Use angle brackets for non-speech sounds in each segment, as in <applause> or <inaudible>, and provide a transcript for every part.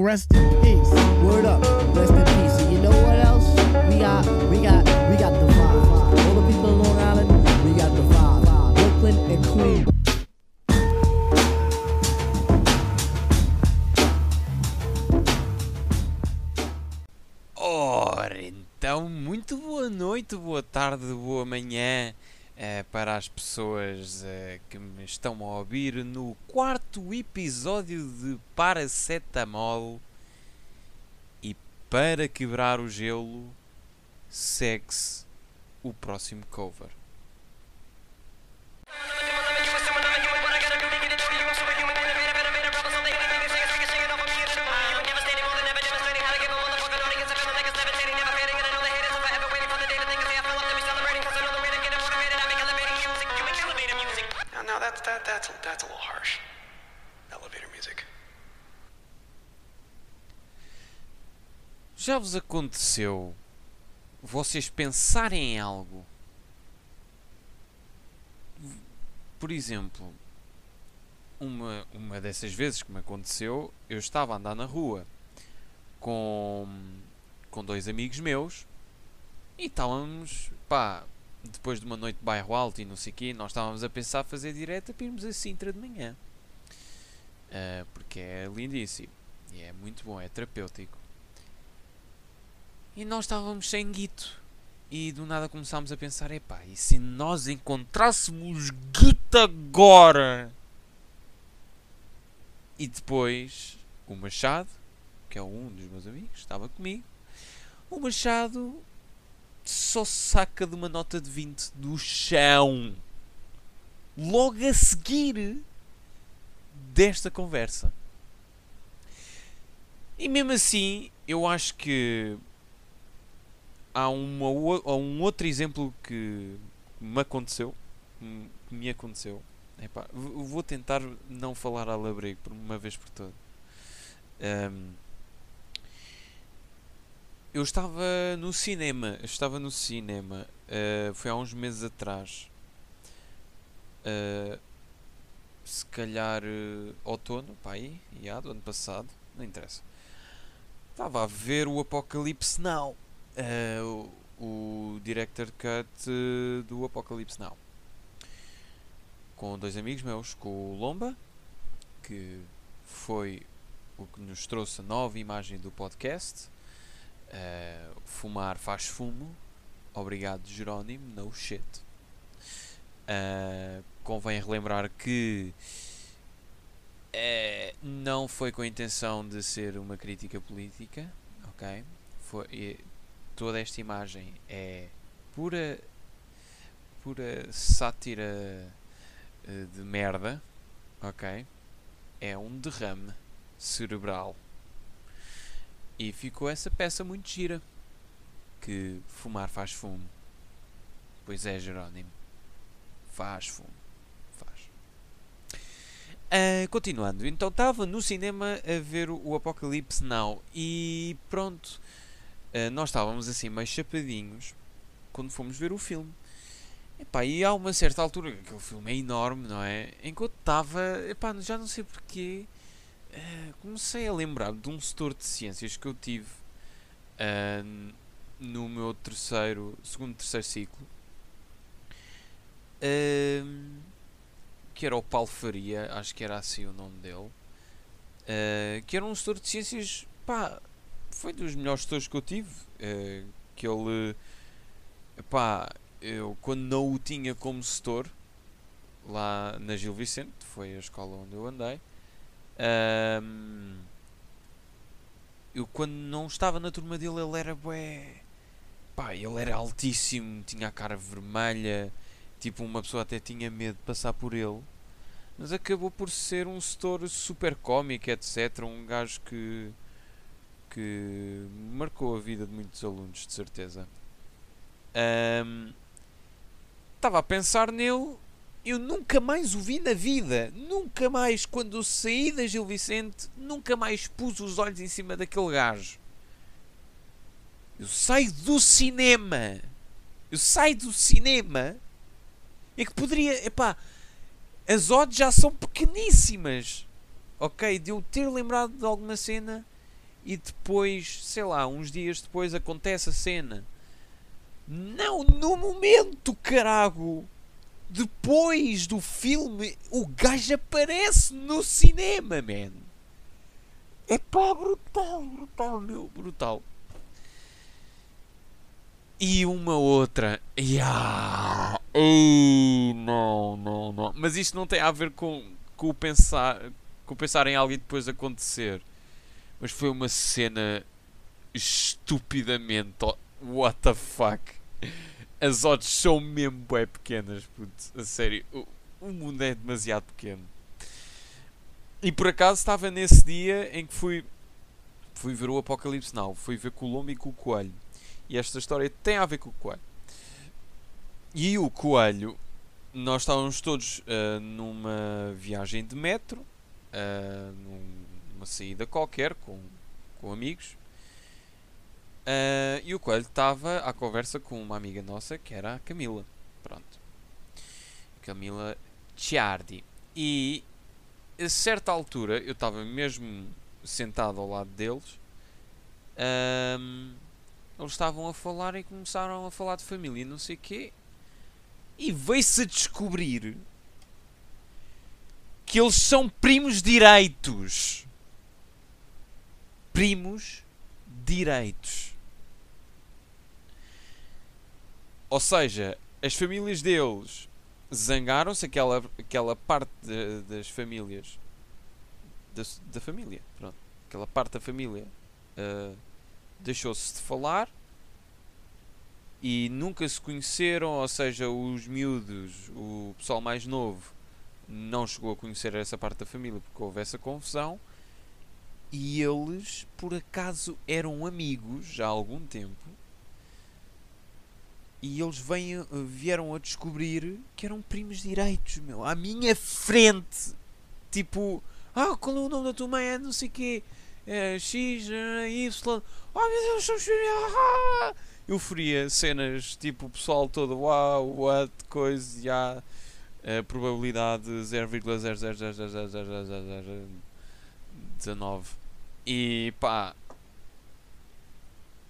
Rest in peace. Word up. Rest in peace. And you know what else? We got, we got, we got the vibe. All the people in Long Island, we got the vibe. Brooklyn and Queens. Ora, então, muito boa noite, boa tarde, boa manhã eh, para as pessoas eh, que me estão a ouvir no quarto episódio de Paracetamol. E para quebrar o gelo, segue-se o próximo cover. Já vos aconteceu vocês pensarem em algo? Por exemplo, uma, uma dessas vezes que me aconteceu, eu estava a andar na rua com, com dois amigos meus e estávamos, pá, depois de uma noite de bairro alto e não sei o quê, nós estávamos a pensar fazer direta para irmos a Sintra de manhã. Ah, porque é lindíssimo e é muito bom, é terapêutico. E nós estávamos sem guito. E do nada começámos a pensar: epá, e se nós encontrássemos guito agora? E depois o Machado, que é um dos meus amigos, estava comigo. O Machado só saca de uma nota de 20 do chão. Logo a seguir desta conversa. E mesmo assim, eu acho que há, uma, há um outro exemplo que me aconteceu. que me aconteceu. Epá, vou tentar não falar a labrego por uma vez por todas. Ahm, eu estava no cinema. Eu estava no cinema. ah, foi há uns meses atrás. Ah, se calhar eh, outono, pá, aí, já, do ano passado, não interessa. Estava a ver o Apocalipse Now, eh, o, o Director Cut eh, do Apocalipse Now, com dois amigos meus, com o Lomba, que foi o que nos trouxe a nova imagem do podcast, eh, Fumar faz fumo, obrigado Jerónimo, no shit. Uh, convém relembrar que eh, não foi com a intenção de ser uma crítica política, ok? Foi, toda esta imagem é pura, pura sátira eh, de merda, ok? É um derrame cerebral. E ficou essa peça muito gira. Que fumar faz fumo. Pois é, Jerónimo. Faz fumo. Faz. Ah, continuando, então estava no cinema a ver o Apocalipse Now e pronto, ah, nós estávamos assim meio chapadinhos quando fomos ver o filme. Epá, e há uma certa altura, aquele filme é enorme, não é? Enquanto estava, epá, já não sei porquê, ah, comecei a lembrar de um setor de ciências que eu tive ah, no meu terceiro, segundo, terceiro ciclo. Ahm, que era o Paulo Faria, acho que era assim o nome dele, que era um setor de ciências, pá, foi dos melhores setores que eu tive, ah, que ele, pá, eu quando não o tinha como setor, lá na Gil Vicente, foi a escola onde eu andei, ahm, eu quando não estava na turma dele, ele era bué, pá, ele era altíssimo, tinha a cara vermelha, tipo uma pessoa até tinha medo de passar por ele, mas acabou por ser um setor super cómico, etc. Um gajo que, que marcou a vida de muitos alunos, de certeza. Ahm, Estava a pensar nele, eu nunca mais o vi na vida, nunca mais, quando saí da Gil Vicente, nunca mais pus os olhos em cima daquele gajo. Eu saio do cinema, eu saio do cinema é que poderia. Epá, as odds já são pequeníssimas. Ok? De eu ter lembrado de alguma cena e depois, sei lá, uns dias depois acontece a cena. Não, no momento, carago! Depois do filme, o gajo aparece no cinema, man! É pá, brutal, brutal, meu, brutal. E uma outra. Yeah. Ei, não, não, não. Mas isto não tem a ver com, com, o pensar, com o pensar em algo e depois acontecer. Mas foi uma cena estupidamente. What the fuck? As odds são mesmo bem pequenas, puto. A sério. O, o mundo é demasiado pequeno. E por acaso estava nesse dia em que fui, fui ver o Apocalipse Now. Fui ver com o e com o Coelho. E esta história tem a ver com o Coelho. E o Coelho, nós estávamos todos uh, numa viagem de metro, uh, numa saída qualquer, com, com amigos. Uh, e o Coelho estava à conversa com uma amiga nossa que era a Camila. Pronto. Camila Ciardi. E a certa altura eu estava mesmo sentado ao lado deles. Um, eles estavam a falar e começaram a falar de família e não sei o quê. E veio-se a descobrir que eles são primos direitos. Primos direitos. Ou seja, as famílias deles zangaram-se, aquela, aquela parte de, das famílias. Da, da família, pronto. Aquela parte da família uh, deixou-se de falar e nunca se conheceram, ou seja, os miúdos, o pessoal mais novo, não chegou a conhecer essa parte da família porque houve essa confusão. E eles, por acaso, eram amigos há algum tempo e eles vêm, vieram a descobrir que eram primos direitos, meu, à minha frente. Tipo, ah, qual é o nome da tua mãe? É não sei o quê. É, X, é, Y. Oh meu Deus, somos ah! Euforia, cenas tipo o pessoal todo, uau, wow, what, coisa, já. A probabilidade 0,0000019. E pá.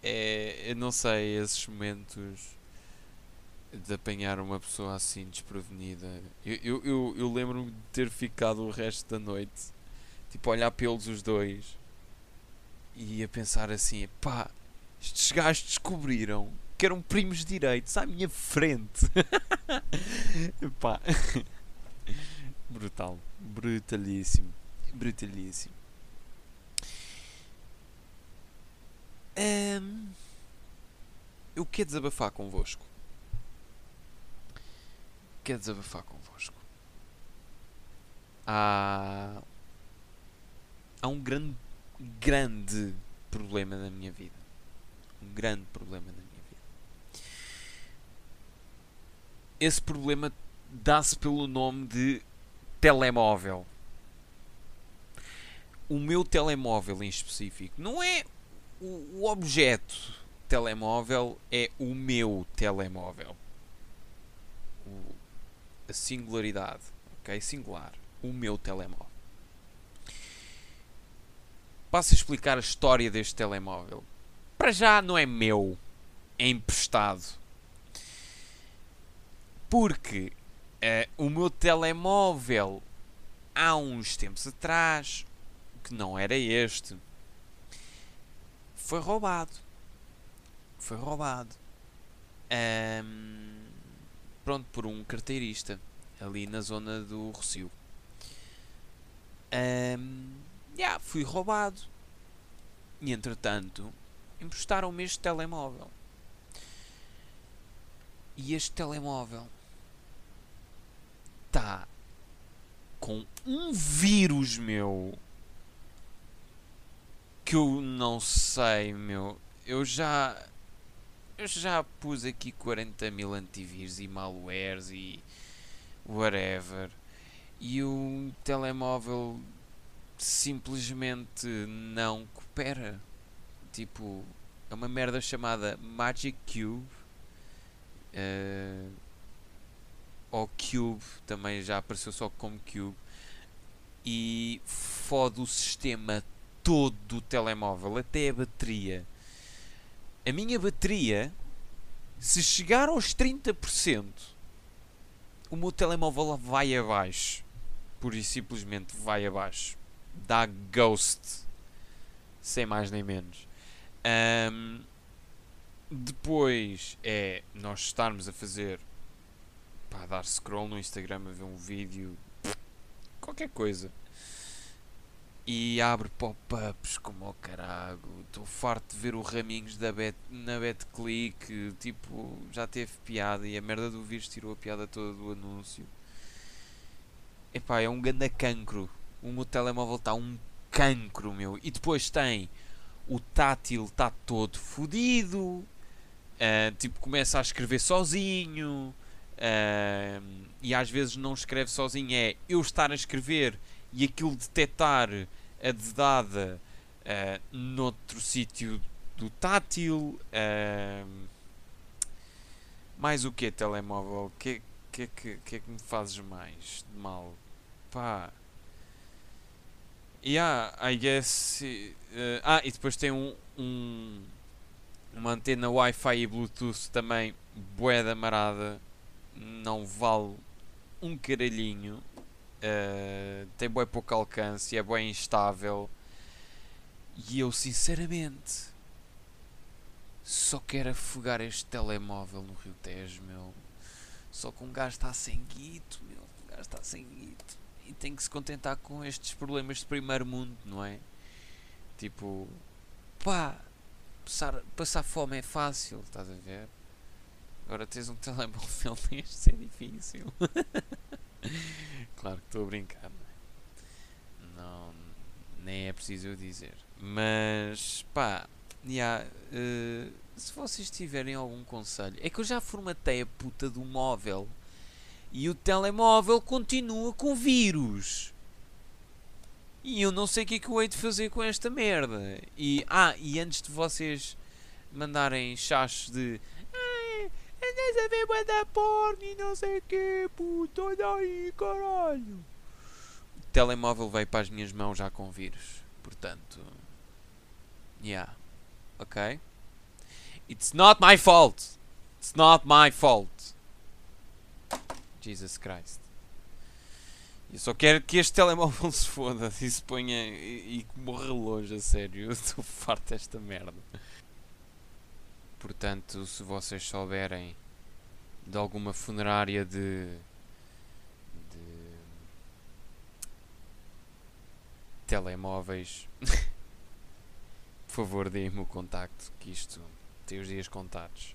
É, eu não sei, esses momentos de apanhar uma pessoa assim desprevenida. Eu, eu, eu, eu lembro-me de ter ficado o resto da noite, tipo, a olhar pelos os dois e a pensar assim: pá, estes gajos descobriram que eram primos direitos à minha frente. <laughs> pá, <laughs> brutal, brutalíssimo, brutalíssimo. Um, eu quero desabafar convosco quer desabafar convosco. Há, há um grande, grande problema na minha vida. Um grande problema na minha vida. Esse problema dá-se pelo nome de telemóvel. O meu telemóvel em específico não é o, o objeto telemóvel, é o meu telemóvel. O, a singularidade, ok? Singular, o meu telemóvel. Passo a explicar a história deste telemóvel. Para já não é meu, é emprestado. Porque uh, o meu telemóvel há uns tempos atrás, que não era este, foi roubado. Foi roubado. Um, pronto, por um carteirista ali na zona do Rocio. Um, yeah, fui roubado. E entretanto, emprestaram-me este telemóvel. E este telemóvel está com um vírus, meu. Que eu não sei, meu. Eu já eu já pus aqui 40 mil antivírus e malwares e whatever. E o telemóvel simplesmente não coopera. Tipo, é uma merda chamada Magic Cube. Uh, ou Cube, também já apareceu só como Cube. E fode o sistema todo do telemóvel, até a bateria. A minha bateria, se chegar aos 30%, o meu telemóvel vai abaixo. Pura e simplesmente vai abaixo. Dá ghost. Sem mais nem menos. Ahm, depois é nós estarmos a fazer pá, dar scroll no Instagram a ver um vídeo, qualquer coisa. E abre pop-ups como ao carago. Estou farto de ver o Raminhos da Bet, na BetClick. Tipo, já teve piada e a merda do vírus tirou a piada toda do anúncio. Epá, é um ganda cancro. O meu telemóvel está um cancro, meu. E depois tem o tátil está todo fodido. ah, tipo, começa a escrever sozinho. ah, e às vezes não escreve sozinho. É eu estar a escrever e aquilo detectar a dedada ah, noutro sítio do tátil. ah, mais o que telemóvel? O que, que, que, que é que me fazes mais de mal? Pá. Yeah, I guess. eh, ah, e depois tem um, um uma antena Wi-Fi e Bluetooth também bué da marada. Não vale um caralhinho. Eh, tem bué pouco alcance, é bué instável. E eu sinceramente só quero afogar este telemóvel no Rio Tejo, meu. Só que um gajo está sem guito, meu. Um gajo está sem guito. E tem que se contentar com estes problemas de primeiro mundo, não é? Tipo, pá, passar, passar fome é fácil, estás a ver? Agora tens um <laughs> telemóvel destes é difícil. <laughs> <laughs> claro que estou a brincar, não, é? não Nem é preciso eu dizer. Mas, pá, yeah, eh, se vocês tiverem algum conselho, é que eu já formatei a puta do móvel e o telemóvel continua com vírus. E eu não sei o que é que eu hei de fazer com esta merda. E, ah, e antes de vocês mandarem chachos de "Ai, andas a ver bué da porno e não sei o que, puto, olha aí, caralho. O telemóvel veio para as minhas mãos já com vírus. Portanto, yeah, ok? It's not my fault. It's not my fault. Jesus Christ. Eu só quero que este telemóvel se foda e se ponha e, e que morra longe, a sério. <laughs> Eu estou farto desta merda. Portanto, se vocês souberem de alguma funerária de. de. telemóveis, <laughs> por favor, deem-me o contacto, que isto tem os dias contados.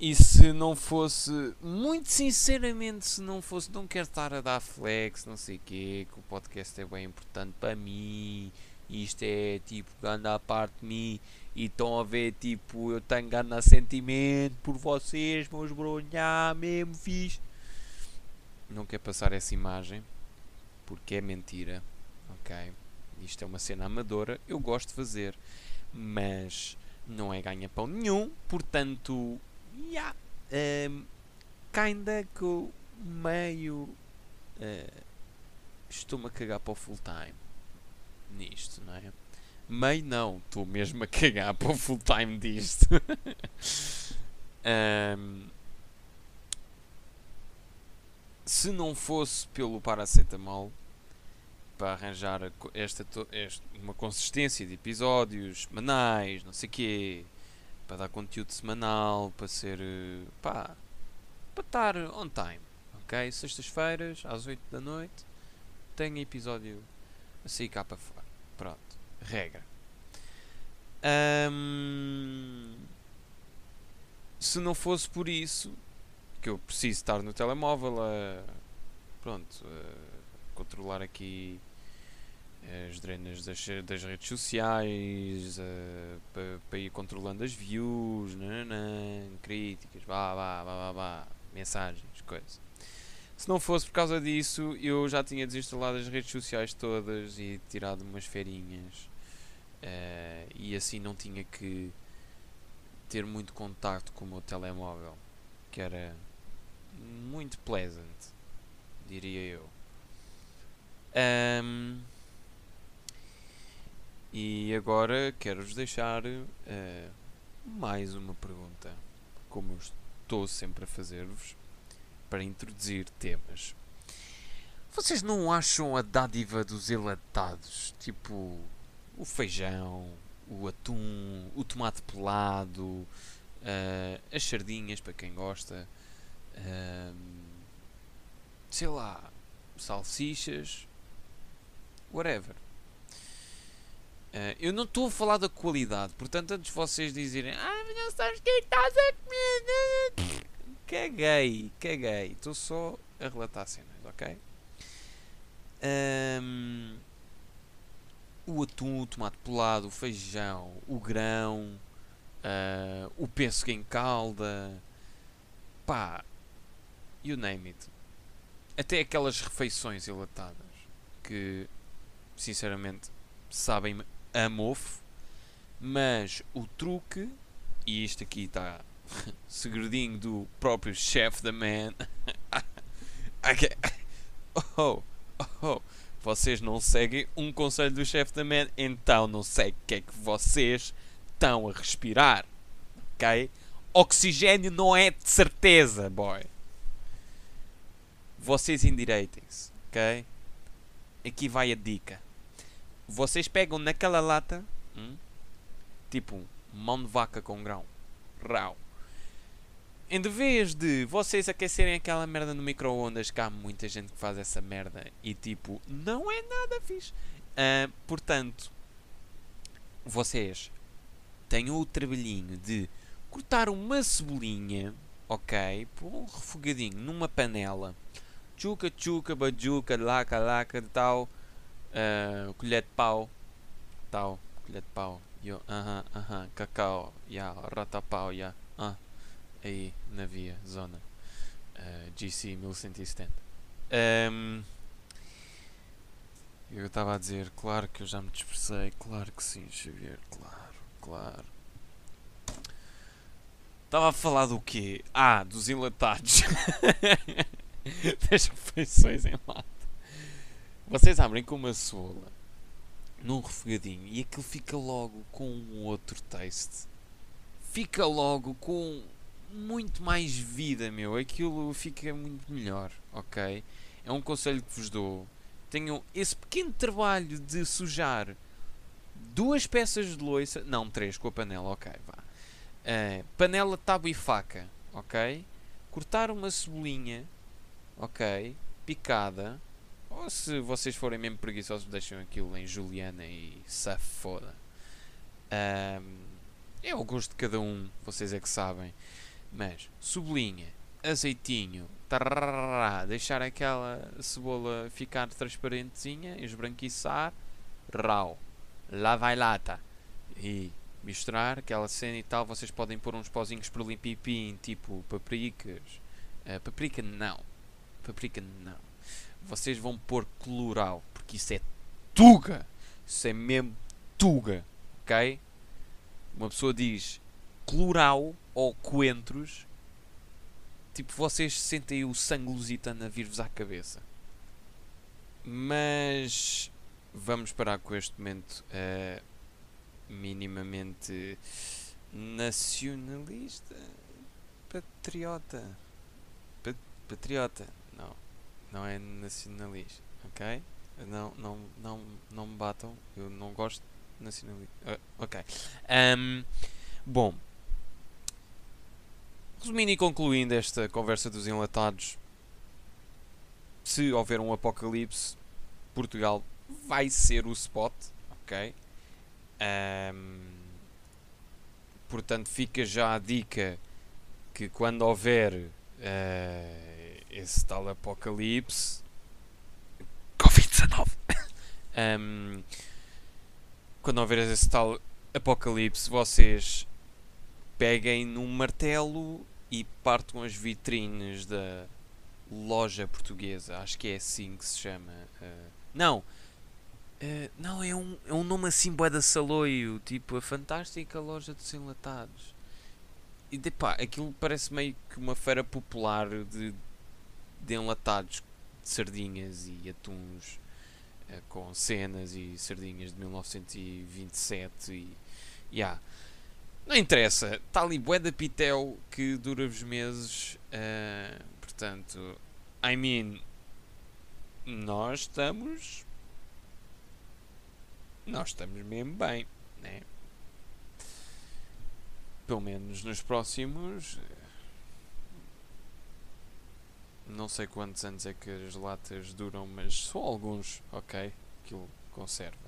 E se não fosse, muito sinceramente, se não fosse, não quero estar a dar flex, não sei o quê, que o podcast é bem importante para mim, isto é tipo, anda a parte de mim, e estão a ver, tipo, eu tenho gana sentimento por vocês, meus bronhar, mesmo fixe. Não quero passar essa imagem, porque é mentira, ok? Isto é uma cena amadora, eu gosto de fazer, mas não é ganha-pão nenhum, portanto, yeah, um, kinda que eu meio uh, estou-me a cagar para o full time nisto, não é? Meio não, estou mesmo a cagar para o full time disto. <laughs> Um, se não fosse pelo paracetamol para arranjar esta, esta- uma consistência de episódios semanais, não sei quê, para dar conteúdo semanal, para ser eh, pá, para estar on time, ok? Sextas-feiras às 8 da noite tenho episódio a sair cá para fora. Pronto, regra. Se não fosse por isso, que eu preciso estar no telemóvel a pronto, a controlar aqui as drenas das, das redes sociais, para, ir controlando as views, críticas, vá, vá, vá, vá, mensagens, coisas. Se não fosse por causa disso, eu já tinha desinstalado as redes sociais todas e tirado umas ferinhas. Eh, e assim não tinha que ter muito contacto com o meu telemóvel, que era muito pleasant, diria eu. Ahm, E agora quero-vos deixar eh, mais uma pergunta, como eu estou sempre a fazer-vos, para introduzir temas. Vocês não acham a dádiva dos enlatados, tipo o feijão, o atum, o tomate pelado, eh, as sardinhas para quem gosta, ehm, sei lá, salsichas, whatever. Eh, eu não estou a falar da qualidade, portanto, antes vocês dizerem, ah, mas não sabes o que é estás a comer, caguei, caguei, estou só a relatar cenas, ok? Ahm, o atum, o tomate pelado, o feijão, o grão, ah, o pêssego em calda, pá, you name it. Até aquelas refeições enlatadas que, sinceramente, sabem a mofo, mas o truque, e isto aqui está <laughs> segredinho do próprio chef da man. <laughs> Ok. <laughs> oh, oh, vocês não seguem um conselho do chefe da man, então não sei o que é que vocês estão a respirar. Ok? Oxigênio não é de certeza, boy. Vocês endireitem-se, ok? Aqui vai a dica. Vocês pegam naquela lata, hum, tipo mão de vaca com grão, rau. Em vez de vocês aquecerem aquela merda no micro-ondas, que há muita gente que faz essa merda e tipo, não é nada fixe. Ah, portanto, vocês tenham o trabalhinho de cortar uma cebolinha, ok? Por um refogadinho numa panela. Chuca, chuca, bajuca, laca, laca, tal. ah, colher de pau. Tal, colher de pau. Aham, aham, cacau, ya, ratapau, ya, ah, aí, na via, zona, ah, GC 1170. Ahm, eu estava a dizer, claro que eu já me dispersei, claro que sim, Xavier, claro, claro. Estava a falar do quê? Ah, dos enlatados. <laughs> das refeições em lata. Vocês abrem com uma cebola num refogadinho e aquilo fica logo com um outro taste. Fica logo com muito mais vida, meu. Aquilo fica muito melhor, ok? É um conselho que vos dou. Tenham esse pequeno trabalho de sujar duas peças de loiça, não, três com a panela, ok, vá. Eh, panela, tábua e faca, ok? Cortar uma cebolinha, ok? Picada. Ou se vocês forem mesmo preguiçosos, deixem aquilo em juliana e se foda. Ahm, é o gosto de cada um, vocês é que sabem. Mas, cebolinha, azeitinho, tarará, deixar aquela cebola ficar transparentezinha, esbranquiçar, rau, lá vai lata. E misturar aquela cena e tal, vocês podem pôr uns pozinhos para limpipim, tipo paprikas. Ah, paprika não. Paprika não. Vocês vão pôr coloral, porque isso é tuga. Isso é mesmo tuga, ok? Uma pessoa diz cloral ou coentros, tipo, vocês sentem o sangue lusitano a vir-vos à cabeça. Mas vamos parar com este momento eh, minimamente nacionalista, patriota, Pa- patriota, não, não é nacionalista, ok? Não, não, não, não me batam, eu não gosto de nacionalista. Ah, ok. Ahm, bom, resumindo e concluindo esta conversa dos enlatados, se houver um apocalipse, Portugal vai ser o spot, ok? Ahm, portanto, fica já a dica que quando houver eh, esse tal apocalipse, Covid-19, <coughs> ahm, quando houver esse tal apocalipse, vocês peguem num martelo e partam as vitrines da loja portuguesa. Acho que é assim que se chama. eh, não, eh, não, é um, é um nome assim, bué da saloio, tipo a fantástica loja dos enlatados. E pá, aquilo parece meio que uma feira popular de, de enlatados de sardinhas e atuns. eh, com cenas e sardinhas de 1927 e. Yeah. Não interessa, está ali bué da pitel que dura-vos meses. eh, portanto, I mean, nós estamos. Nós estamos mesmo bem, né? Pelo menos nos próximos. Não sei quantos anos é que as latas duram, mas só alguns, ok? Aquilo conserva.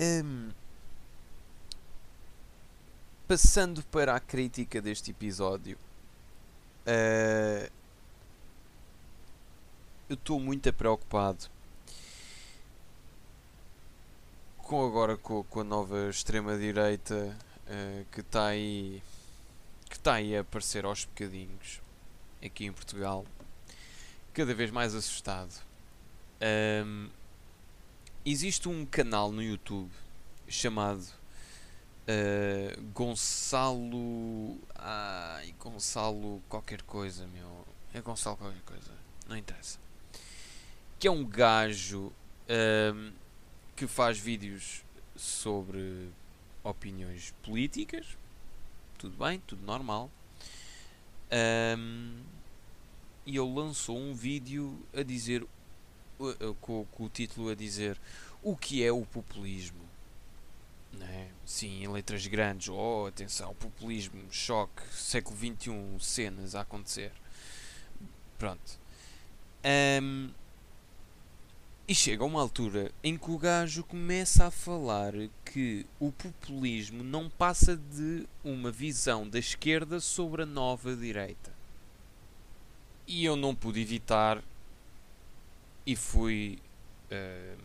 Hum, passando para a crítica deste episódio, eh, eu estou muito preocupado com agora com, com a nova extrema direita que está aí que está aí a aparecer aos bocadinhos aqui em Portugal cada vez mais assustado. Ahm, existe um canal no YouTube chamado ah, Gonçalo ai Gonçalo qualquer coisa meu é Gonçalo qualquer coisa não interessa que é um gajo ahm, que faz vídeos sobre opiniões políticas. Tudo bem, tudo normal. Ahm, e ele lançou um vídeo a dizer, com, com o título a dizer o que é o populismo. Né? Sim, em letras grandes. Oh, atenção, populismo, choque, século XXI, cenas a acontecer. Pronto. Ahm, e chega a uma altura em que o gajo começa a falar que o populismo não passa de uma visão da esquerda sobre a nova direita. E eu não pude evitar e fui eh,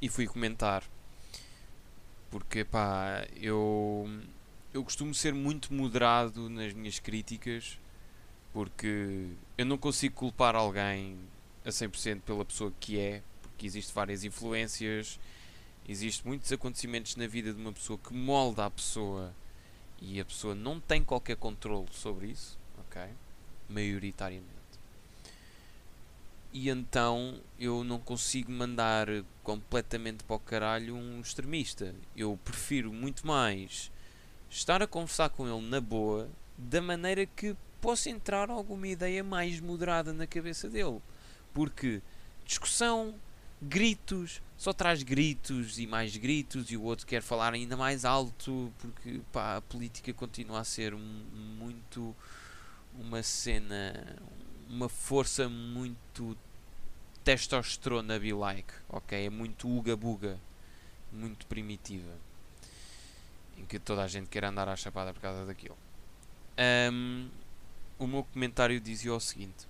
e fui comentar porque pá, eu eu costumo ser muito moderado nas minhas críticas porque eu não consigo culpar alguém a 100% pela pessoa que é, porque existem várias influências, existem muitos acontecimentos na vida de uma pessoa que molda a pessoa e a pessoa não tem qualquer controle sobre isso, ok? Maioritariamente. E então eu não consigo mandar completamente para o caralho um extremista. Eu prefiro muito mais estar a conversar com ele na boa, da maneira que possa entrar alguma ideia mais moderada na cabeça dele. Porque discussão, gritos, só traz gritos e mais gritos e o outro quer falar ainda mais alto porque pá, a política continua a ser muito uma cena, uma força muito testosterona be like, ok? É muito uga-buga, muito primitiva, em que toda a gente quer andar à chapada por causa daquilo. Ahm, o meu comentário dizia o seguinte: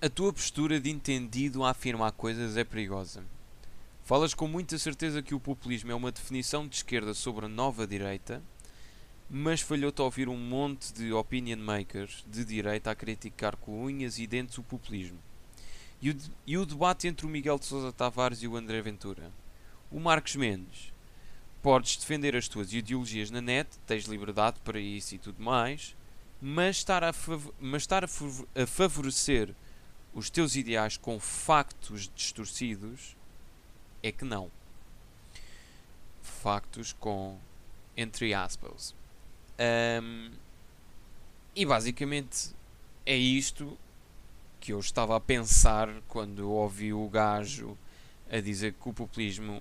A tua postura de entendido a afirmar coisas é perigosa. Falas com muita certeza que o populismo é uma definição de esquerda sobre a nova direita, mas falhou-te ouvir um monte de opinion makers de direita a criticar com unhas e dentes o populismo. E o, de- e o debate entre o Miguel de Sousa Tavares e o André Ventura. O Marcos Mendes. Podes defender as tuas ideologias na net, tens liberdade para isso e tudo mais, mas estar a, fav- mas estar a, fav- a favorecer os teus ideais com factos distorcidos é que não. Factos com entre aspas. Ahm, e basicamente é isto que eu estava a pensar quando ouvi o gajo a dizer que o populismo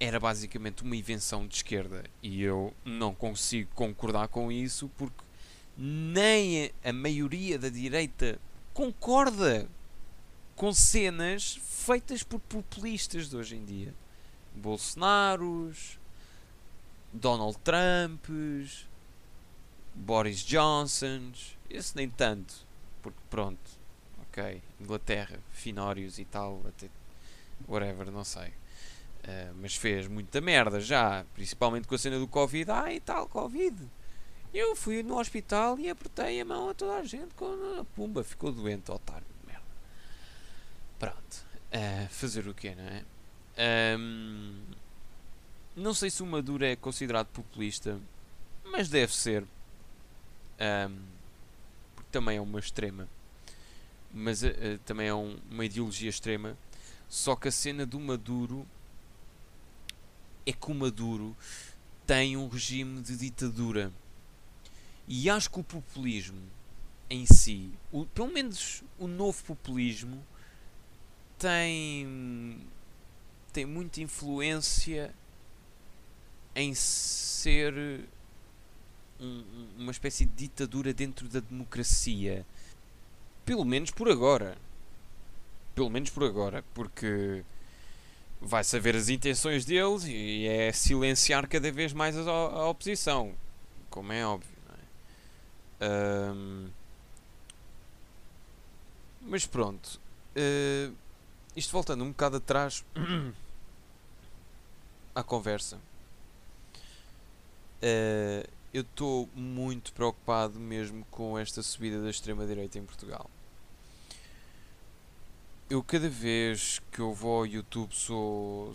era basicamente uma invenção de esquerda e eu não consigo concordar com isso porque nem a maioria da direita concorda com cenas feitas por populistas de hoje em dia. Bolsonaros, Donald Trumps, Boris Johnsons, esse nem tanto, porque pronto, ok, Inglaterra, finórios e tal, até whatever, não sei. Uh, mas fez muita merda já, principalmente com a cena do Covid. Ah, e tal, Covid. Eu fui no hospital e apertei a mão a toda a gente com a pumba, ficou doente, otário de merda. Pronto, uh, fazer o quê, não é? Ahm, não sei se o Maduro é considerado populista, mas deve ser. Ahm, porque também é uma extrema. mas uh, também é um, uma ideologia extrema. Só que a cena do Maduro é que o Maduro tem um regime de ditadura. E acho que o populismo em si, o, pelo menos o novo populismo, tem, tem muita influência em ser um, uma espécie de ditadura dentro da democracia. Pelo menos por agora. Pelo menos por agora, porque vai saber as intenções deles e é silenciar cada vez mais a, oposição, como é óbvio. É? Um, mas pronto, uh, isto voltando um bocado atrás <coughs> à conversa, uh, eu estou muito preocupado mesmo com esta subida da extrema-direita em Portugal. Eu cada vez que eu vou ao YouTube sou,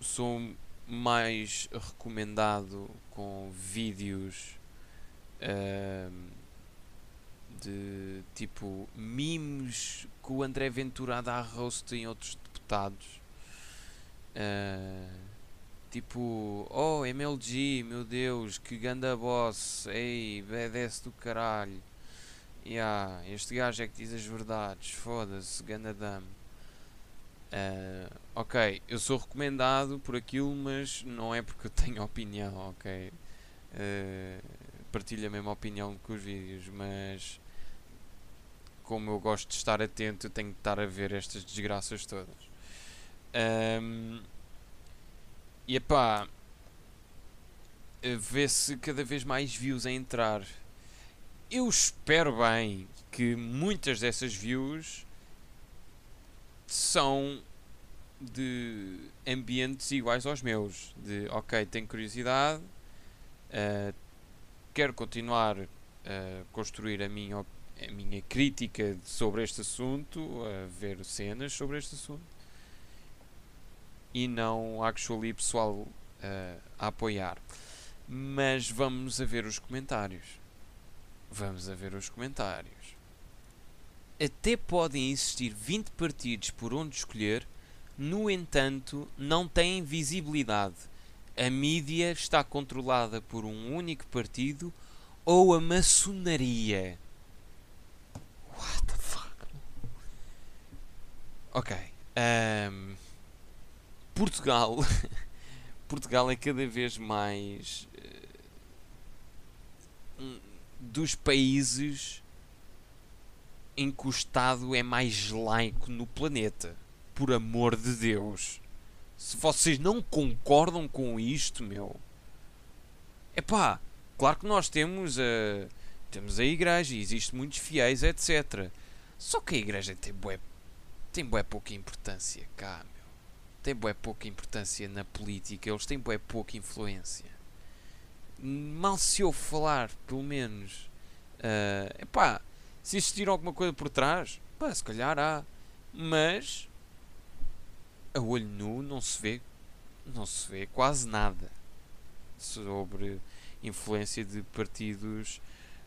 sou mais recomendado com vídeos uh, de tipo memes que o André Ventura dá roast em outros deputados. Uh, Tipo, oh, MLG, meu Deus, que ganda boss, ei, BDS do caralho. Yeah, este gajo é que diz as verdades, foda-se, ganda dame. Uh, ok, eu sou recomendado por aquilo, mas não é porque eu <laughs> tenho opinião, ok? Uh, partilho a mesma opinião com os vídeos, mas como eu gosto de estar atento, eu tenho que estar a ver estas desgraças todas. Um, e epá, vê-se cada vez mais views a entrar. Eu espero bem que muitas dessas views são de ambientes iguais aos meus. De ok, tenho curiosidade, uh, quero continuar a construir a minha, a minha crítica sobre este assunto, a ver cenas sobre este assunto e não actually pessoal uh, a apoiar. Mas vamos a ver os comentários. Vamos a ver os comentários. Até podem existir 20 partidos por onde escolher, no entanto, não têm visibilidade. A mídia está controlada por um único partido ou a maçonaria. What the fuck? Ok. Um, Portugal <laughs> Portugal é cada vez mais uh, dos países em que o Estado é mais laico no planeta. Por amor de Deus. Se vocês não concordam com isto, meu. É pá, claro que nós temos a, temos a igreja e existem muitos fiéis, etc. Só que a igreja tem bué, tem bué pouca importância cá, têm bué pouca importância na política, eles têm bué pouca influência. Mal se ouve falar, pelo menos. Uh, epá, se existir alguma coisa por trás, pá, se calhar há. Mas a olho nu não se vê, não se vê quase nada sobre influência de partidos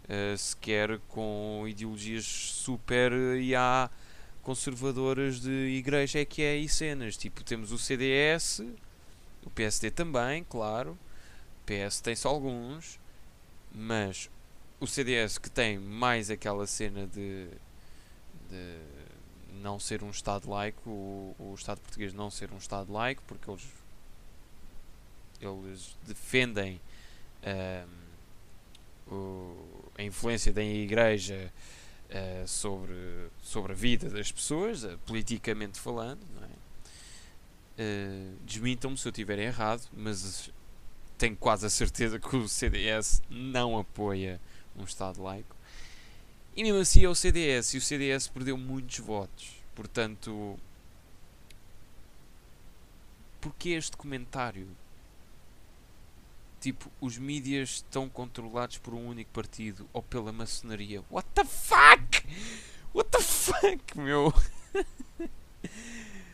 uh, sequer com ideologias super e há conservadoras de igreja é que é e cenas. Tipo, temos o CDS, o PSD também, claro. O PS tem-se alguns, mas o CDS que tem mais aquela cena de, de não ser um Estado laico, o, o Estado português não ser um Estado laico, porque eles, eles defendem o, a influência da Igreja uh, sobre, sobre a vida das pessoas, uh, politicamente falando. Uh, Desmintam-me se eu estiver errado, mas tenho quase a certeza que o CDS não apoia um Estado laico. E mesmo assim é o CDS, e o CDS perdeu muitos votos. Portanto, porquê este comentário? Tipo, os mídias estão controlados por um único partido ou pela maçonaria. What the fuck? What the fuck, meu? <laughs>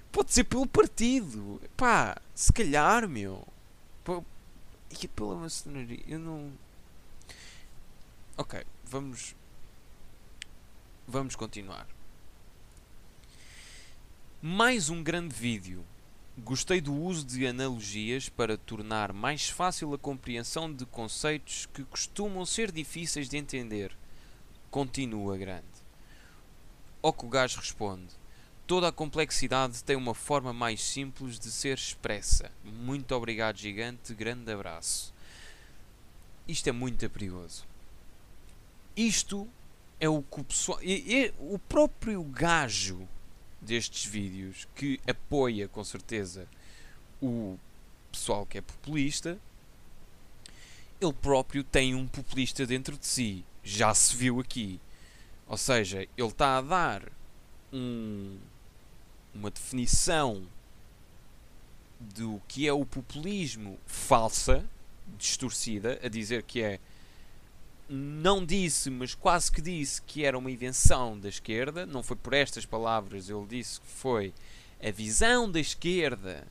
Pode ser pelo partido. Pá, se calhar, meu. E pela maçonaria. Eu não. Ok, vamos. Vamos continuar. Mais um grande vídeo. Gostei do uso de analogias para tornar mais fácil a compreensão de conceitos que costumam ser difíceis de entender. Continua grande. O gajo responde: Toda a complexidade tem uma forma mais simples de ser expressa. Muito obrigado, gigante. Grande abraço. Isto é muito perigoso. Isto é o que o pessoal. o próprio gajo destes vídeos que apoia com certeza o pessoal que é populista, ele próprio tem um populista dentro de si. Já se viu aqui. Ou seja, ele está a dar um- uma definição do que é o populismo falsa, distorcida, a dizer que é não disse, mas quase que disse que era uma invenção da esquerda. Não foi por estas palavras, ele disse que foi a visão da esquerda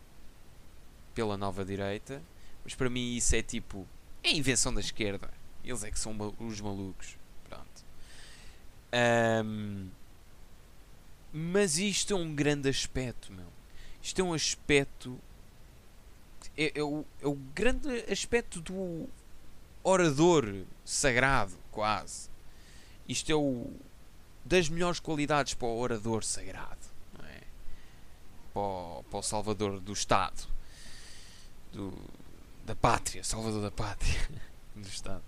pela nova direita. Mas para mim isso é tipo, é invenção da esquerda. Eles é que são os malucos. Pronto. Ahm, mas isto é um grande aspecto, meu. Isto é um aspecto. É, é o, é o grande aspecto do orador sagrado, quase. Isto é o das melhores qualidades para o orador sagrado, é? Para o, para o salvador do Estado, do, da pátria, salvador da pátria, <laughs> do Estado,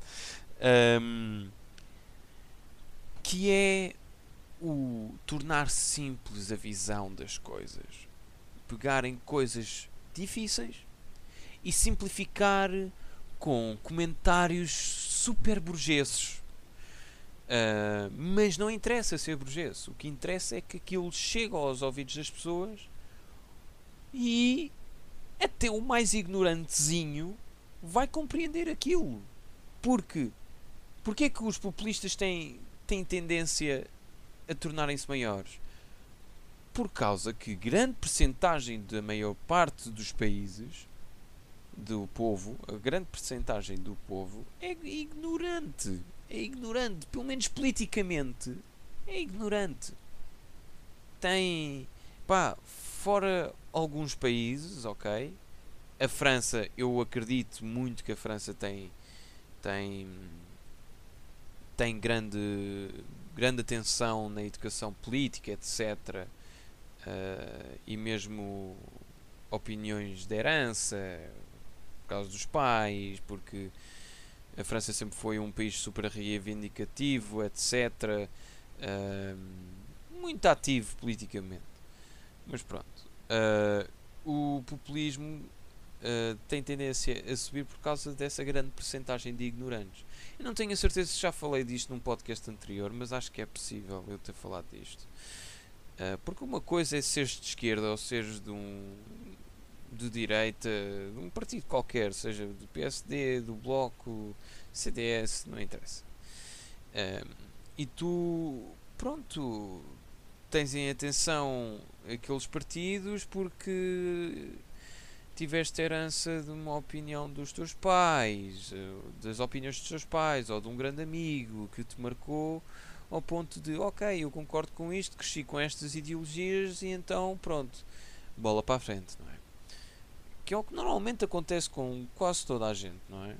Ahm, que é o tornar simples a visão das coisas, pegarem coisas difíceis e simplificar com comentários super burgueses. Ah, mas não interessa ser burguês. O que interessa é que aquilo chega aos ouvidos das pessoas e até o mais ignorantezinho vai compreender aquilo. Porque porque é que os populistas têm, têm tendência a tornarem-se maiores? Por causa que grande percentagem da maior parte dos países do povo, a grande percentagem do povo é ignorante. É ignorante, pelo menos politicamente, é ignorante. Tem, pá, fora alguns países, ok? A França, eu acredito muito que a França tem tem tem grande grande atenção na educação política, etc. eh, e mesmo opiniões de herança, por causa dos pais, porque a França sempre foi um país super reivindicativo, etc. Ahm, muito ativo politicamente. Mas pronto. Ah, o populismo ah, tem tendência a subir por causa dessa grande percentagem de ignorantes. Eu não tenho a certeza se já falei disto num podcast anterior, mas acho que é possível eu ter falado disto. Ah, porque uma coisa é seres de esquerda ou seres de um de direita, de um partido qualquer, seja do PSD, do Bloco, CDS, não interessa. Ahm, e tu, pronto, tens em atenção aqueles partidos porque tiveste herança de uma opinião dos teus pais, eh, das opiniões dos teus pais ou de um grande amigo que te marcou ao ponto de, ok, eu concordo com isto, cresci com estas ideologias e então, pronto, bola para a frente, não é? Que é o que normalmente acontece com quase toda a gente, não é?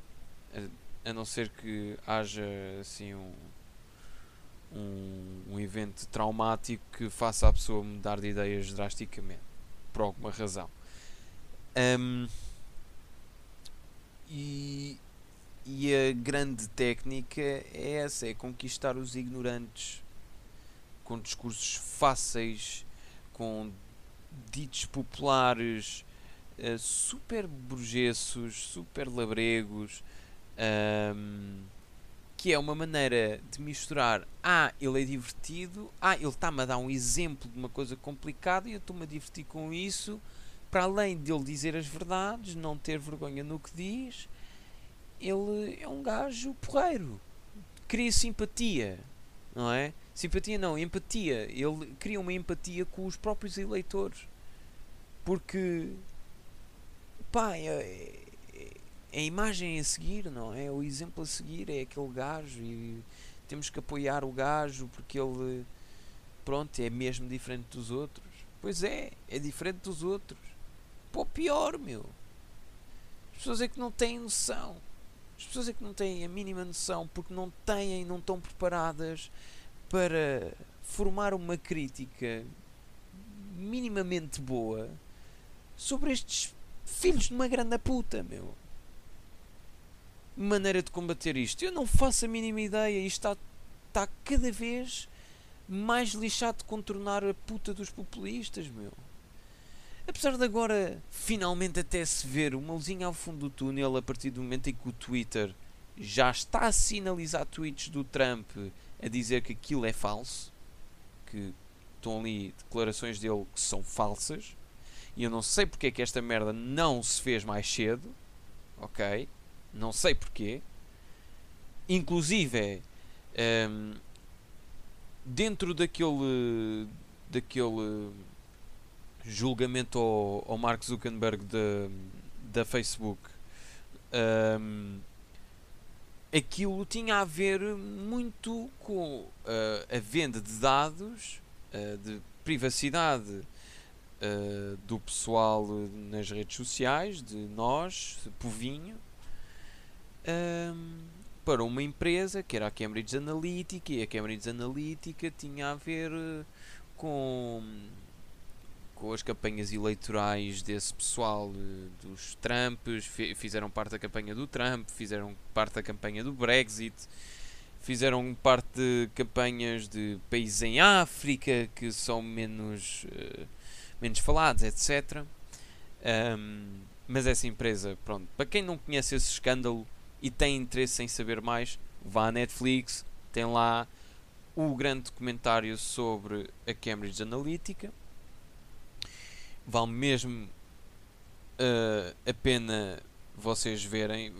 A, a não ser que haja assim um, um, um evento traumático que faça a pessoa mudar de ideias drasticamente, por alguma razão. Ahm, e, e a grande técnica é essa: é conquistar os ignorantes com discursos fáceis, com ditos populares eh, super burguesos, super labregos, ahm, que é uma maneira de misturar ah, ele é divertido, ah, ele está-me a dar um exemplo de uma coisa complicada e eu estou-me a divertir com isso, para além de ele dizer as verdades, não ter vergonha no que diz, ele é um gajo porreiro, cria simpatia, não é? Simpatia não, empatia. Ele cria uma empatia com os próprios eleitores. Porque pá, é, é- é a imagem a seguir, não é? O exemplo a seguir é aquele gajo e temos que apoiar o gajo porque ele pronto, é mesmo diferente dos outros. Pois é, é diferente dos outros. Pô, pior, meu. As pessoas é que não têm noção. As pessoas é que não têm a mínima noção porque não têm, não estão preparadas para formar uma crítica minimamente boa sobre estes filhos de uma grande puta, meu. Maneira de combater isto. Eu não faço a mínima ideia. Isto está, está cada vez mais lixado de contornar a puta dos populistas, meu. Apesar de agora finalmente até se ver uma luzinha ao fundo do túnel a partir do momento em que o Twitter já está a sinalizar tweets do Trump a dizer que aquilo é falso, que estão ali declarações dele que são falsas, e eu não sei porque é que esta merda não se fez mais cedo, ok? Não sei porquê. Inclusive, um, dentro daquele, daquele julgamento ao, ao Mark Zuckerberg da, da Facebook, um, aquilo tinha a ver muito com uh, a venda de dados, uh, de privacidade uh, do pessoal nas redes sociais, de nós, povinho, um, para uma empresa que era a Cambridge Analytica, e a Cambridge Analytica tinha a ver com com as campanhas eleitorais desse pessoal dos Trumps, fizeram parte da campanha do Trump, fizeram parte da campanha do Brexit, fizeram parte de campanhas de países em África que são menos, uh, menos falados, etc. Um, mas essa empresa, pronto, para quem não conhece esse escândalo e tem interesse em saber mais, vá à Netflix, tem lá o grande documentário sobre a Cambridge Analytica vale mesmo uh, a pena vocês verem.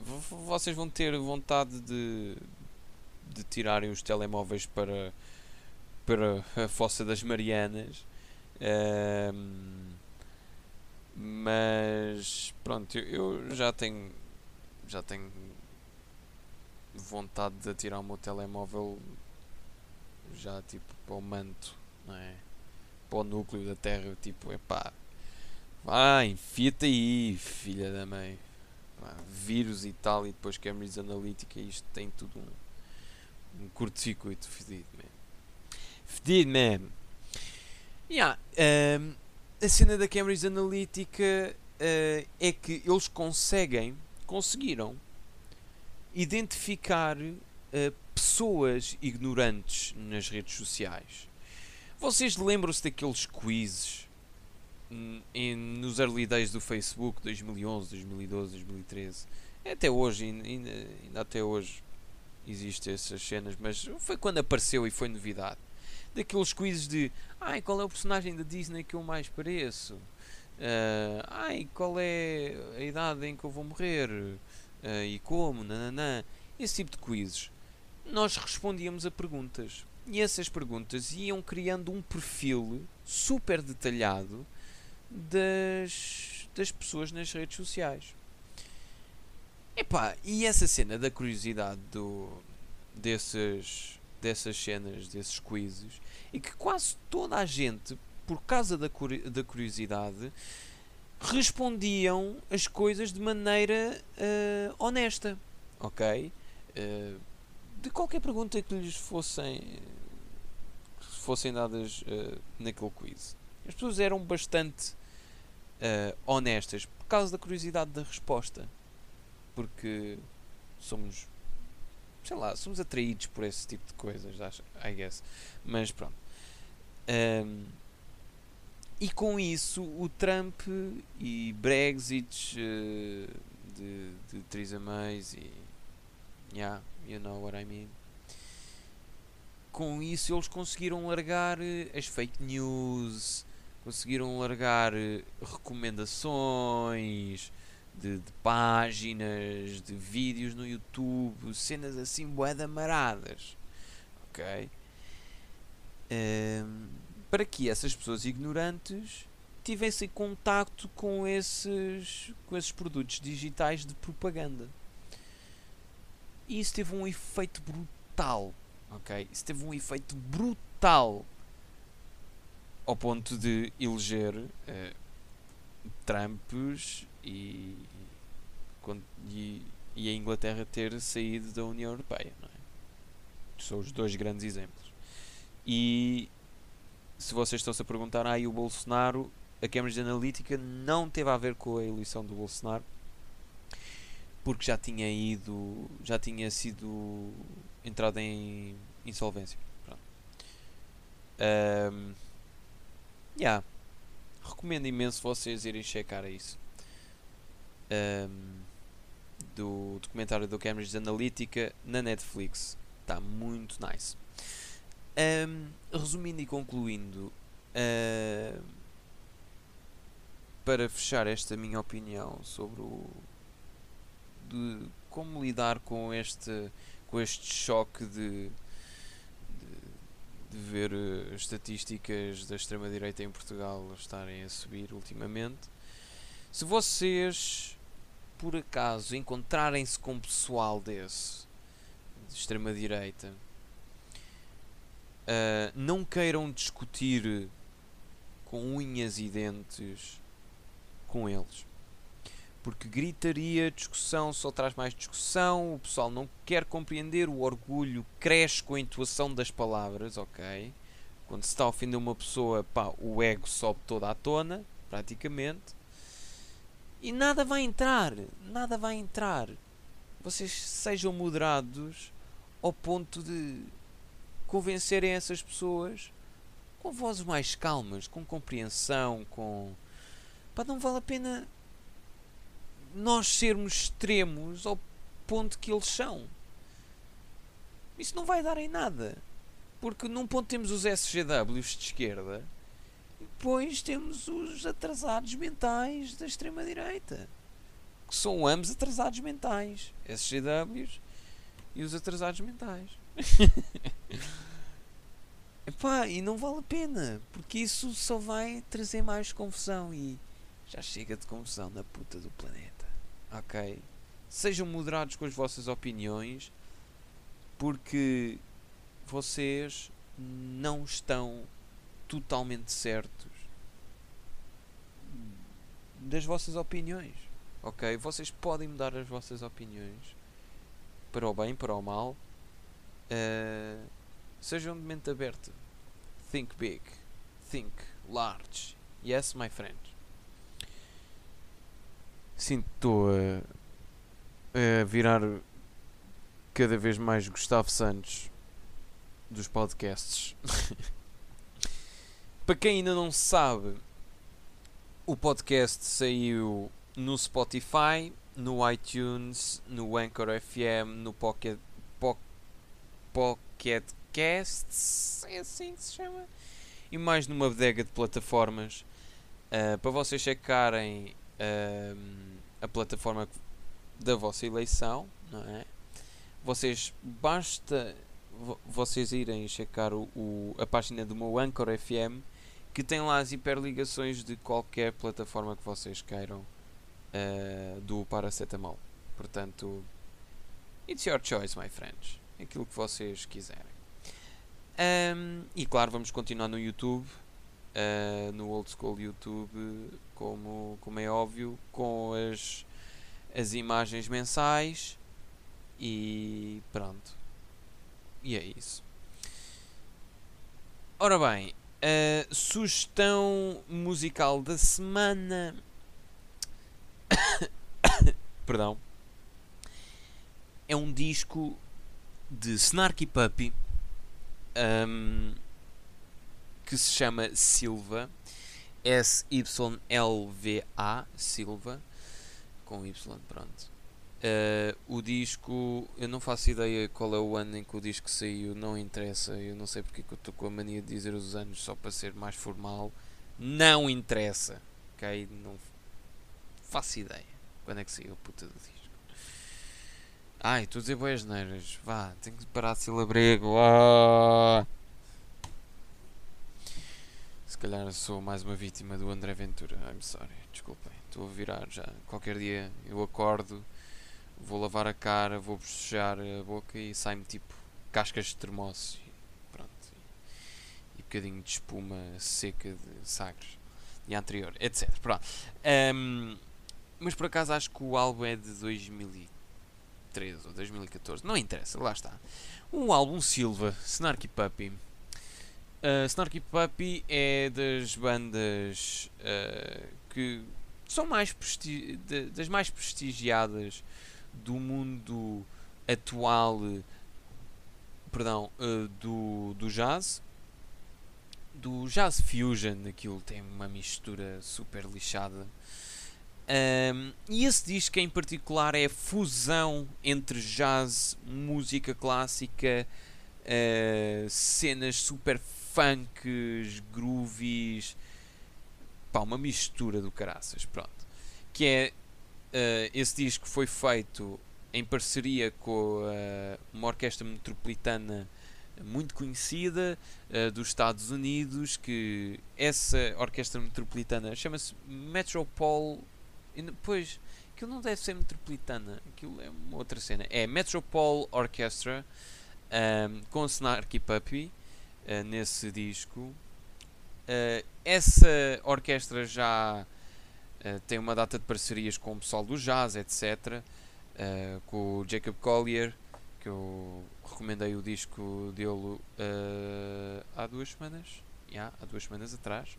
vocês vão ter vontade de, de tirarem os telemóveis para, para a Fossa das Marianas. Uh, mas pronto, eu, eu já tenho já tenho vontade de atirar o meu telemóvel já tipo para o manto, não é? Para o núcleo da Terra, tipo, é pá, Vai, enfia-te aí, filha da mãe. vírus e tal, e depois Cambridge Analytica, isto tem tudo um, um curto-circuito fedido, man. Fedido, man. Yeah, um, a cena da Cambridge Analytica uh, é que eles conseguem, conseguiram identificar uh, pessoas ignorantes nas redes sociais. Vocês lembram-se daqueles quizzes em, nos early days do Facebook, 2011, 2012, 2013, até hoje, ainda, ainda até hoje existem essas cenas, mas foi quando apareceu e foi novidade. Daqueles quizzes de ai, qual é o personagem da Disney que eu mais pareço? Uh, ai, qual é a idade em que eu vou morrer? Uh, e como? Nananã. Esse tipo de quizzes. Nós respondíamos a perguntas. E essas perguntas iam criando um perfil super detalhado das, das pessoas nas redes sociais. Epá, e essa cena da curiosidade do, desses, dessas cenas, desses quizzes, e que quase toda a gente, por causa da, da curiosidade, respondiam as coisas de maneira uh, honesta, ok? Uh, de qualquer pergunta que lhes fossem, fossem dadas uh, naquele quiz. As pessoas eram bastante honestas por causa da curiosidade da resposta. Porque somos, sei lá, somos atraídos por esse tipo de coisas, acho, I guess. Mas pronto. Um, e com isso, o Trump e Brexit uh, de, de Theresa May e. Yeah, you know what I mean. Com isso, eles conseguiram largar eh, as fake news, conseguiram largar eh, recomendações de, de, páginas, de vídeos no YouTube, cenas assim boeda maradas, ok? Um, para que essas pessoas ignorantes tivessem contacto com esses, com esses produtos digitais de propaganda. E isso teve um efeito brutal, ok? Isso teve um efeito brutal ao ponto de eleger uh, Trumps e, e, e, a Inglaterra ter saído da União Europeia. Não é? São os dois grandes exemplos. E se vocês estão-se a perguntar, ah, e o Bolsonaro, a Cambridge Analytica não teve a ver com a eleição do Bolsonaro, porque já tinha ido, já tinha sido entrado em insolvência. Um, yeah. Recomendo imenso vocês irem checar isso. Um, do documentário do Cambridge Analytica na Netflix. Está muito nice. Um, resumindo e concluindo, para fechar esta minha opinião sobre o de como lidar com este com este choque de, de, de ver uh, estatísticas da extrema direita em Portugal estarem a subir ultimamente. Se vocês por acaso encontrarem-se com pessoal desse de extrema direita Uh, não queiram discutir com unhas e dentes com eles. Porque gritaria, discussão só traz mais discussão, o pessoal não quer compreender, o orgulho cresce com a intuação das palavras, ok? Quando se está a ofender uma pessoa, pá, o ego sobe toda à tona, praticamente. E nada vai entrar, nada vai entrar. Vocês sejam moderados ao ponto de convencerem essas pessoas com vozes mais calmas, com compreensão, com. Pá, não vale a pena nós sermos extremos ao ponto que eles são. Isso não vai dar em nada. Porque num ponto temos os SGWs de esquerda depois temos os atrasados mentais da extrema-direita. Que são ambos atrasados mentais. SGWs e os atrasados mentais. <laughs> Epá, e não vale a pena, porque isso só vai trazer mais confusão e já chega de confusão na puta do planeta. Ok? Sejam moderados com as vossas opiniões, porque vocês não estão totalmente certos das vossas opiniões. Ok? Vocês podem mudar as vossas opiniões para o bem, para o mal. Uh, sejam de mente aberta. Think big. Think large. Yes, my friend. Sinto a, a virar cada vez mais Gustavo Santos dos podcasts. <laughs> Para quem ainda não sabe, o podcast saiu no Spotify, no iTunes, no Anchor FM, no Pocket, po, Pocket Casts, é assim que se chama, e mais numa bodega de plataformas uh, para vocês checarem uh, a plataforma da vossa eleição, não é? Vocês basta vocês irem checar o, o, a página do meu Anchor FM que tem lá as hiperligações de qualquer plataforma que vocês queiram uh, do paracetamol. Portanto, it's your choice, my friends. Aquilo que vocês quiserem. Um, e claro, vamos continuar no YouTube, uh, no old school YouTube, como, como é óbvio, com as, as imagens mensais e pronto. E é isso. Ora bem, a sugestão musical da semana. <coughs> Perdão. É um disco de Snarky Puppy um, que se chama Silva, S-Y-L-V-A, Silva, com Y, pronto. Uh, o disco, eu não faço ideia qual é o ano em que o disco saiu, não interessa, eu não sei porque que eu estou com a mania de dizer os anos só para ser mais formal. Não interessa, ok? Não faço ideia quando é que saiu a puta do disco. Ai, estou a dizer boas neiras. Vá, tenho que parar de silabrego. Ah! Se calhar sou mais uma vítima do André Ventura. I'm sorry, desculpem. Estou a virar já. Qualquer dia eu acordo, vou lavar a cara, vou bochejar a boca e sai-me tipo cascas de termoço. E pronto. E bocadinho de espuma seca de Sagres e anterior, etc. Pronto. Ahm, mas por acaso acho que o álbum é de 2013 ou 2014, não interessa, lá está. O álbum Silva, Snarky Puppy. Uh, Snarky Puppy é das bandas uh, que são mais de- das mais prestigiadas do mundo atual, perdão, uh, do, do jazz, do jazz fusion, aquilo tem uma mistura super lixada. Um, e esse disco em particular é a fusão entre jazz, música clássica, uh, cenas super funks, groovies, pá, uma mistura do caraças, pronto. Que é, esse disco foi feito em parceria com uh, uma orquestra metropolitana muito conhecida uh, dos Estados Unidos, que essa orquestra metropolitana chama-se Metropole, depois, aquilo não deve ser metropolitana, aquilo é uma outra cena, é Metropole Orchestra, um, com Snarky Puppy, uh, nesse disco. Uh, essa orquestra já uh, tem uma data de parcerias com o pessoal do jazz, etc. Uh, com o Jacob Collier, que eu recomendei o disco dele uh, há duas semanas. Yeah, há duas semanas atrás.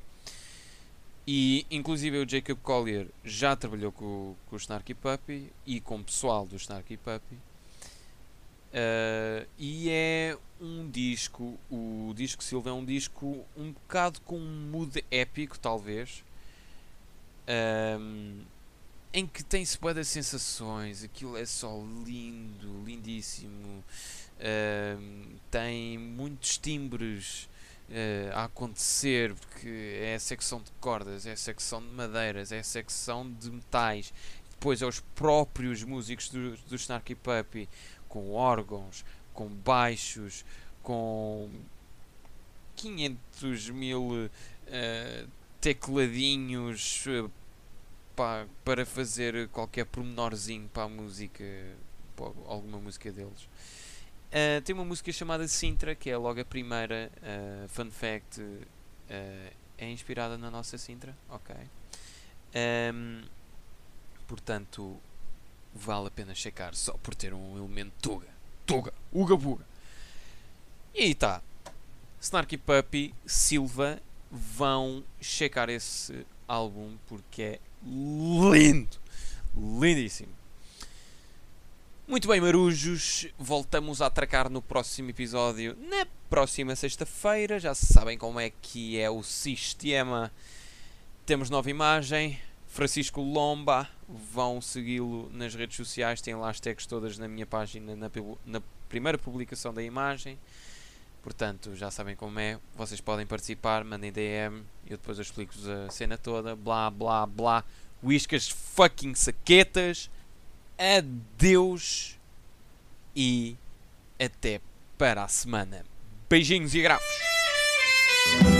E inclusive o Jacob Collier já trabalhou com, com o Snarky Puppy e com o pessoal do Snarky Puppy. Uh, e é um disco, o disco Silva é um disco um bocado com um mood épico, talvez, um, em que tem-se boas das sensações, aquilo é só lindo, lindíssimo, um, tem muitos timbres uh, a acontecer, porque é a secção de cordas, é a secção de madeiras, é a secção de metais, depois é os próprios músicos do, do Snarky Puppy com órgãos, com baixos, com 500 mil uh, tecladinhos uh, pá, para fazer qualquer pormenorzinho para a música, para alguma música deles. Uh, tem uma música chamada Sintra, que é logo a primeira. fun fact: é inspirada na nossa Sintra. Ok. Um, portanto, vale a pena checar só por ter um elemento Tuga. Tuga! Uga Buga! E aí está. Snarky Puppy, Silva vão checar esse álbum porque é lindo! Lindíssimo! Muito bem, marujos, voltamos a atracar no próximo episódio, na próxima sexta-feira. Já sabem como é que é o sistema. Temos nova imagem, Francisco Lomba, vão segui-lo nas redes sociais, tem lá as tags todas na minha página, na, na, primeira publicação da imagem. Portanto, já sabem como é, vocês podem participar, mandem DM, eu depois explico-vos a cena toda, blá blá blá, whiskas fucking saquetas, adeus e até para a semana. Beijinhos e grafos!